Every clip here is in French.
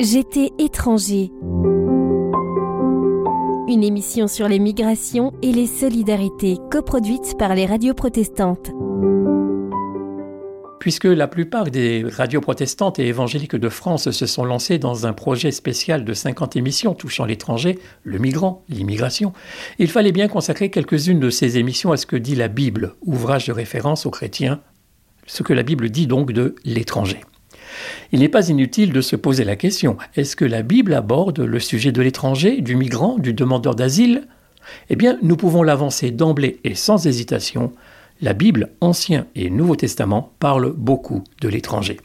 J'étais étranger. Une émission sur les migrations et les solidarités coproduite par les radios protestantes. Puisque la plupart des radios protestantes et évangéliques de France se sont lancées dans un projet spécial de 50 émissions touchant l'étranger, le migrant, l'immigration, il fallait bien consacrer quelques-unes de ces émissions à ce que dit la Bible, ouvrage de référence aux chrétiens, ce que la Bible dit donc de l'étranger. Il n'est pas inutile de se poser la question, est-ce que la Bible aborde le sujet de l'étranger, du migrant, du demandeur d'asile? Eh bien, nous pouvons l'avancer d'emblée et sans hésitation. La Bible, Ancien et Nouveau Testament, parle beaucoup de l'étranger.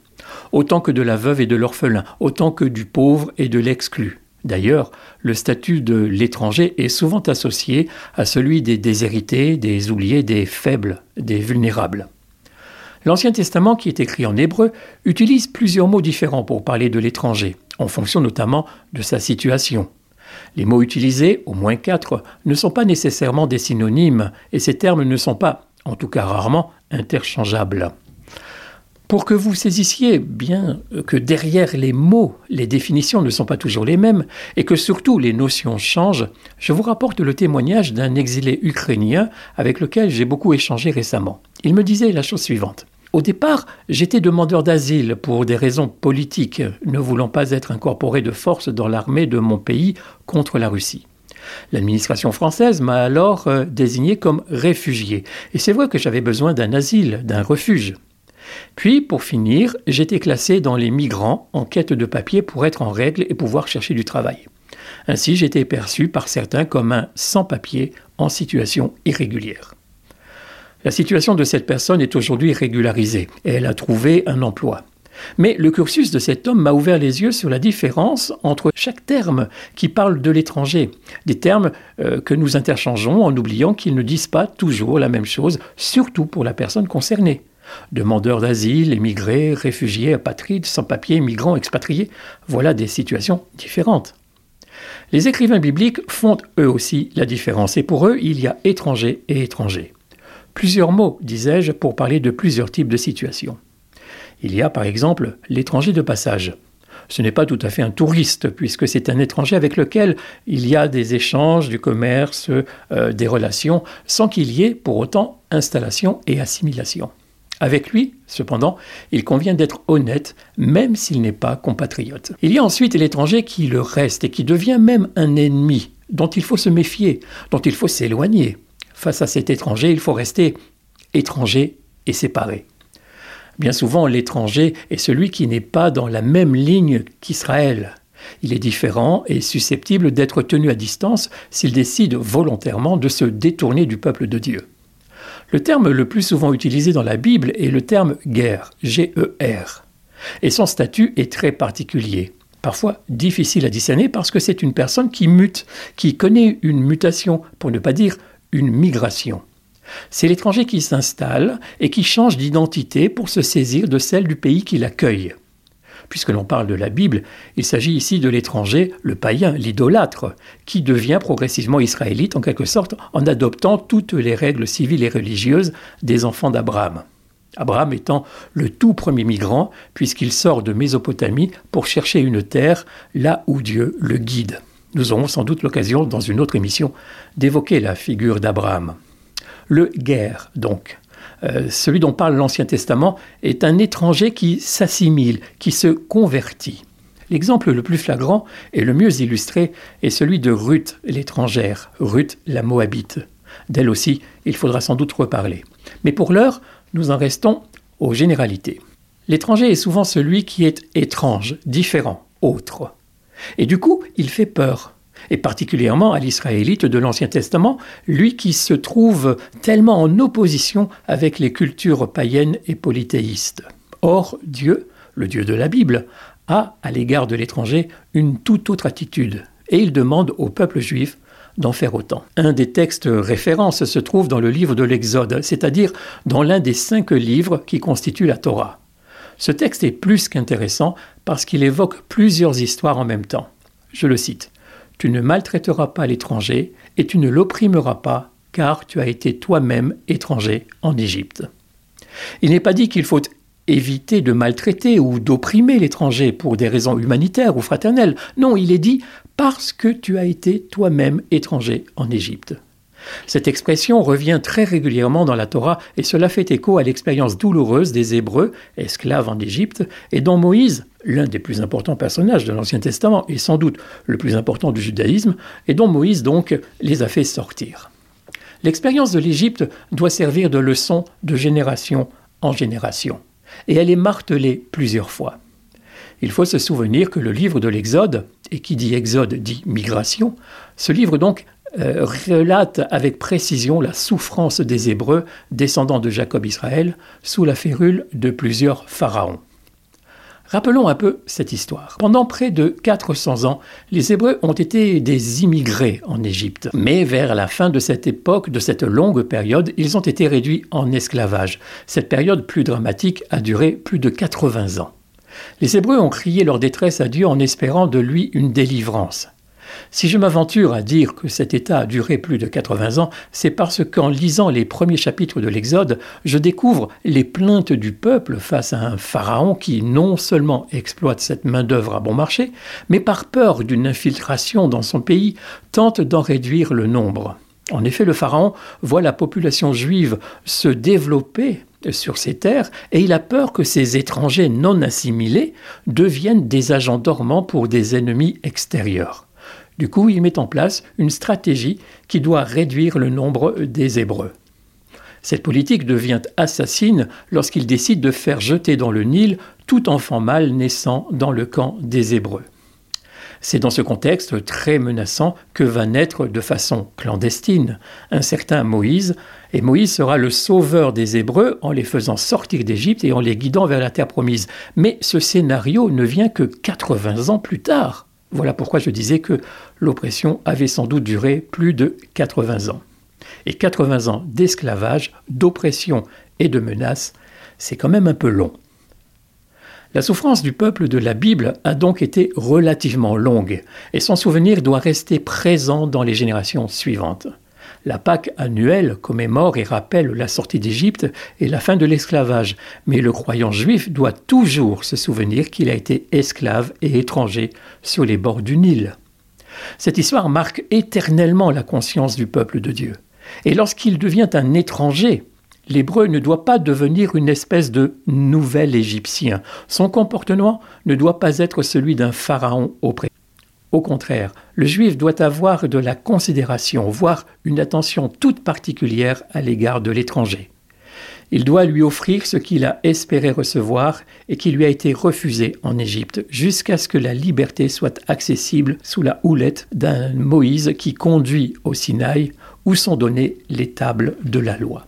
Autant que de la veuve et de l'orphelin, autant que du pauvre et de l'exclu. D'ailleurs, le statut de l'étranger est souvent associé à celui des déshérités, des oubliés, des faibles, des vulnérables. L'Ancien Testament, qui est écrit en hébreu, utilise plusieurs mots différents pour parler de l'étranger, en fonction notamment de sa situation. Les mots utilisés, au moins quatre, ne sont pas nécessairement des synonymes, et ces termes ne sont pas, en tout cas rarement, interchangeables. Pour que vous saisissiez bien que derrière les mots, les définitions ne sont pas toujours les mêmes et que surtout les notions changent, je vous rapporte le témoignage d'un exilé ukrainien avec lequel j'ai beaucoup échangé récemment. Il me disait la chose suivante. Au départ, j'étais demandeur d'asile pour des raisons politiques, ne voulant pas être incorporé de force dans l'armée de mon pays contre la Russie. L'administration française m'a alors euh, désigné comme réfugié, et c'est vrai que j'avais besoin d'un asile, d'un refuge. Puis, pour finir, j'étais classé dans les migrants en quête de papier pour être en règle et pouvoir chercher du travail. Ainsi, j'étais perçu par certains comme un sans-papier en situation irrégulière. La situation de cette personne est aujourd'hui régularisée et elle a trouvé un emploi. Mais le cursus de cet homme m'a ouvert les yeux sur la différence entre chaque terme qui parle de l'étranger, des termes euh, que nous interchangeons en oubliant qu'ils ne disent pas toujours la même chose, surtout pour la personne concernée. Demandeurs d'asile, émigrés, réfugiés, apatrides, sans-papiers, migrants, expatriés, voilà des situations différentes. Les écrivains bibliques font eux aussi la différence et pour eux il y a étranger et étranger. Plusieurs mots, disais-je, pour parler de plusieurs types de situations. Il y a par exemple l'étranger de passage. Ce n'est pas tout à fait un touriste, puisque c'est un étranger avec lequel il y a des échanges, du commerce, euh, des relations, sans qu'il y ait pour autant installation et assimilation. Avec lui, cependant, il convient d'être honnête, même s'il n'est pas compatriote. Il y a ensuite l'étranger qui le reste et qui devient même un ennemi, dont il faut se méfier, dont il faut s'éloigner face à cet étranger, il faut rester étranger et séparé. Bien souvent, l'étranger est celui qui n'est pas dans la même ligne qu'Israël. Il est différent et susceptible d'être tenu à distance s'il décide volontairement de se détourner du peuple de Dieu. Le terme le plus souvent utilisé dans la Bible est le terme guerre, G-E-R. Et son statut est très particulier, parfois difficile à discerner parce que c'est une personne qui mute, qui connaît une mutation, pour ne pas dire une migration. C'est l'étranger qui s'installe et qui change d'identité pour se saisir de celle du pays qui l'accueille. Puisque l'on parle de la Bible, il s'agit ici de l'étranger, le païen, l'idolâtre, qui devient progressivement israélite en quelque sorte en adoptant toutes les règles civiles et religieuses des enfants d'Abraham. Abraham étant le tout premier migrant, puisqu'il sort de Mésopotamie pour chercher une terre là où Dieu le guide. Nous aurons sans doute l'occasion, dans une autre émission, d'évoquer la figure d'Abraham. Le guerre, donc, euh, celui dont parle l'Ancien Testament, est un étranger qui s'assimile, qui se convertit. L'exemple le plus flagrant et le mieux illustré est celui de Ruth, l'étrangère, Ruth la Moabite. D'elle aussi, il faudra sans doute reparler. Mais pour l'heure, nous en restons aux généralités. L'étranger est souvent celui qui est étrange, différent, autre. Et du coup, il fait peur. Et particulièrement à l'Israélite de l'Ancien Testament, lui qui se trouve tellement en opposition avec les cultures païennes et polythéistes. Or, Dieu, le Dieu de la Bible, a, à l'égard de l'étranger, une toute autre attitude, et il demande au peuple juif d'en faire autant. Un des textes références se trouve dans le livre de l'Exode, c'est-à-dire dans l'un des cinq livres qui constituent la Torah. Ce texte est plus qu'intéressant parce qu'il évoque plusieurs histoires en même temps. Je le cite. Tu ne maltraiteras pas l'étranger et tu ne l'opprimeras pas, car tu as été toi-même étranger en Égypte. Il n'est pas dit qu'il faut éviter de maltraiter ou d'opprimer l'étranger pour des raisons humanitaires ou fraternelles. Non, il est dit parce que tu as été toi-même étranger en Égypte. Cette expression revient très régulièrement dans la Torah et cela fait écho à l'expérience douloureuse des Hébreux, esclaves en Égypte, et dont Moïse, l'un des plus importants personnages de l'Ancien Testament et sans doute le plus important du judaïsme, et dont Moïse donc les a fait sortir. L'expérience de l'Égypte doit servir de leçon de génération en génération, et elle est martelée plusieurs fois. Il faut se souvenir que le livre de l'Exode, et qui dit Exode dit migration, ce livre donc euh, relate avec précision la souffrance des Hébreux, descendants de Jacob Israël, sous la férule de plusieurs pharaons. Rappelons un peu cette histoire. Pendant près de 400 ans, les Hébreux ont été des immigrés en Égypte. Mais vers la fin de cette époque, de cette longue période, ils ont été réduits en esclavage. Cette période plus dramatique a duré plus de 80 ans. Les Hébreux ont crié leur détresse à Dieu en espérant de lui une délivrance. Si je m'aventure à dire que cet état a duré plus de 80 ans, c'est parce qu'en lisant les premiers chapitres de l'Exode, je découvre les plaintes du peuple face à un pharaon qui non seulement exploite cette main-d'œuvre à bon marché, mais par peur d'une infiltration dans son pays, tente d'en réduire le nombre. En effet, le pharaon voit la population juive se développer sur ses terres et il a peur que ces étrangers non assimilés deviennent des agents dormants pour des ennemis extérieurs. Du coup, il met en place une stratégie qui doit réduire le nombre des Hébreux. Cette politique devient assassine lorsqu'il décide de faire jeter dans le Nil tout enfant mâle naissant dans le camp des Hébreux. C'est dans ce contexte très menaçant que va naître de façon clandestine un certain Moïse, et Moïse sera le sauveur des Hébreux en les faisant sortir d'Égypte et en les guidant vers la terre promise. Mais ce scénario ne vient que 80 ans plus tard. Voilà pourquoi je disais que l'oppression avait sans doute duré plus de 80 ans. Et 80 ans d'esclavage, d'oppression et de menaces, c'est quand même un peu long. La souffrance du peuple de la Bible a donc été relativement longue, et son souvenir doit rester présent dans les générations suivantes. La Pâque annuelle commémore et rappelle la sortie d'Égypte et la fin de l'esclavage, mais le croyant juif doit toujours se souvenir qu'il a été esclave et étranger sur les bords du Nil. Cette histoire marque éternellement la conscience du peuple de Dieu. Et lorsqu'il devient un étranger, l'hébreu ne doit pas devenir une espèce de nouvel égyptien. Son comportement ne doit pas être celui d'un pharaon auprès. Au contraire, le juif doit avoir de la considération, voire une attention toute particulière à l'égard de l'étranger. Il doit lui offrir ce qu'il a espéré recevoir et qui lui a été refusé en Égypte, jusqu'à ce que la liberté soit accessible sous la houlette d'un Moïse qui conduit au Sinaï, où sont données les tables de la loi.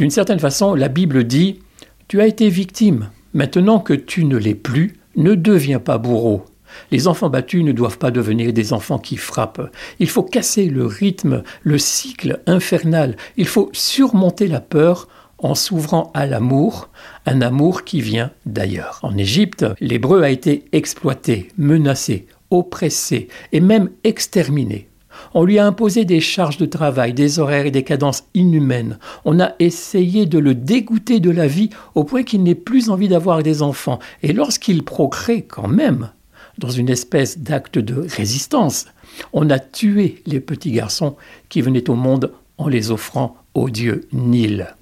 D'une certaine façon, la Bible dit Tu as été victime, maintenant que tu ne l'es plus, ne deviens pas bourreau, les enfants battus ne doivent pas devenir des enfants qui frappent. Il faut casser le rythme, le cycle infernal. Il faut surmonter la peur en s'ouvrant à l'amour, un amour qui vient d'ailleurs. En Égypte, l'hébreu a été exploité, menacé, oppressé et même exterminé. On lui a imposé des charges de travail, des horaires et des cadences inhumaines. On a essayé de le dégoûter de la vie au point qu'il n'ait plus envie d'avoir des enfants. Et lorsqu'il procrée quand même, dans une espèce d'acte de résistance. On a tué les petits garçons qui venaient au monde en les offrant au dieu Nil.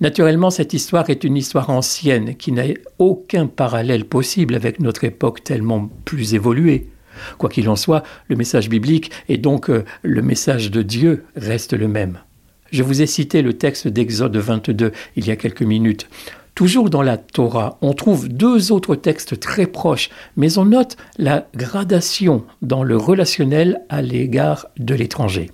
Naturellement, cette histoire est une histoire ancienne qui n'a aucun parallèle possible avec notre époque tellement plus évoluée. Quoi qu'il en soit, le message biblique et donc euh, le message de Dieu reste le même. Je vous ai cité le texte d'Exode 22 il y a quelques minutes. Toujours dans la Torah, on trouve deux autres textes très proches, mais on note la gradation dans le relationnel à l'égard de l'étranger.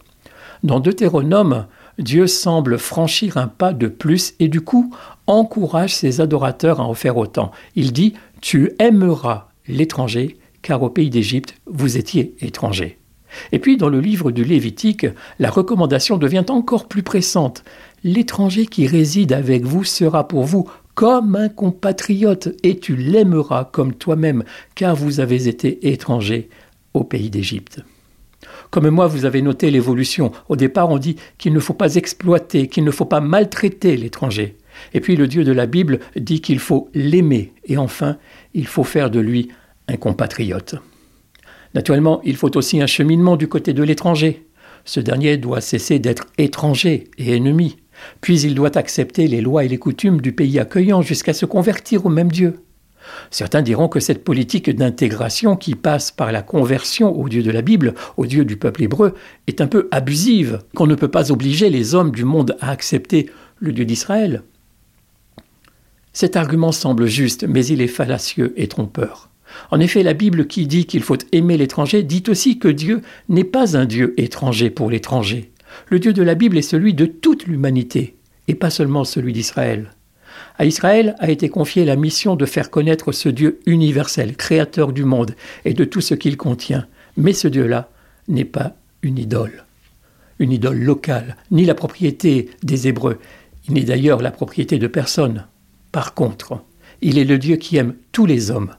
Dans Deutéronome, Dieu semble franchir un pas de plus et du coup encourage ses adorateurs à en faire autant. Il dit Tu aimeras l'étranger, car au pays d'Égypte, vous étiez étrangers. Et puis dans le livre du Lévitique, la recommandation devient encore plus pressante. L'étranger qui réside avec vous sera pour vous comme un compatriote, et tu l'aimeras comme toi-même, car vous avez été étranger au pays d'Égypte. Comme moi, vous avez noté l'évolution. Au départ, on dit qu'il ne faut pas exploiter, qu'il ne faut pas maltraiter l'étranger. Et puis le Dieu de la Bible dit qu'il faut l'aimer et enfin, il faut faire de lui un compatriote. Naturellement, il faut aussi un cheminement du côté de l'étranger. Ce dernier doit cesser d'être étranger et ennemi, puis il doit accepter les lois et les coutumes du pays accueillant jusqu'à se convertir au même Dieu. Certains diront que cette politique d'intégration qui passe par la conversion au Dieu de la Bible, au Dieu du peuple hébreu, est un peu abusive, qu'on ne peut pas obliger les hommes du monde à accepter le Dieu d'Israël. Cet argument semble juste, mais il est fallacieux et trompeur. En effet, la Bible qui dit qu'il faut aimer l'étranger dit aussi que Dieu n'est pas un Dieu étranger pour l'étranger. Le Dieu de la Bible est celui de toute l'humanité, et pas seulement celui d'Israël. À Israël a été confiée la mission de faire connaître ce Dieu universel, créateur du monde et de tout ce qu'il contient. Mais ce Dieu-là n'est pas une idole, une idole locale, ni la propriété des Hébreux. Il n'est d'ailleurs la propriété de personne. Par contre, il est le Dieu qui aime tous les hommes,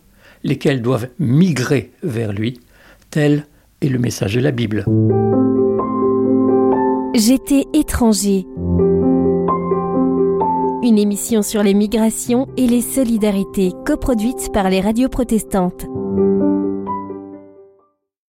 lesquels doivent migrer vers lui. Tel est le message de la Bible. J'étais étranger. Une émission sur les migrations et les solidarités coproduite par les radios protestantes.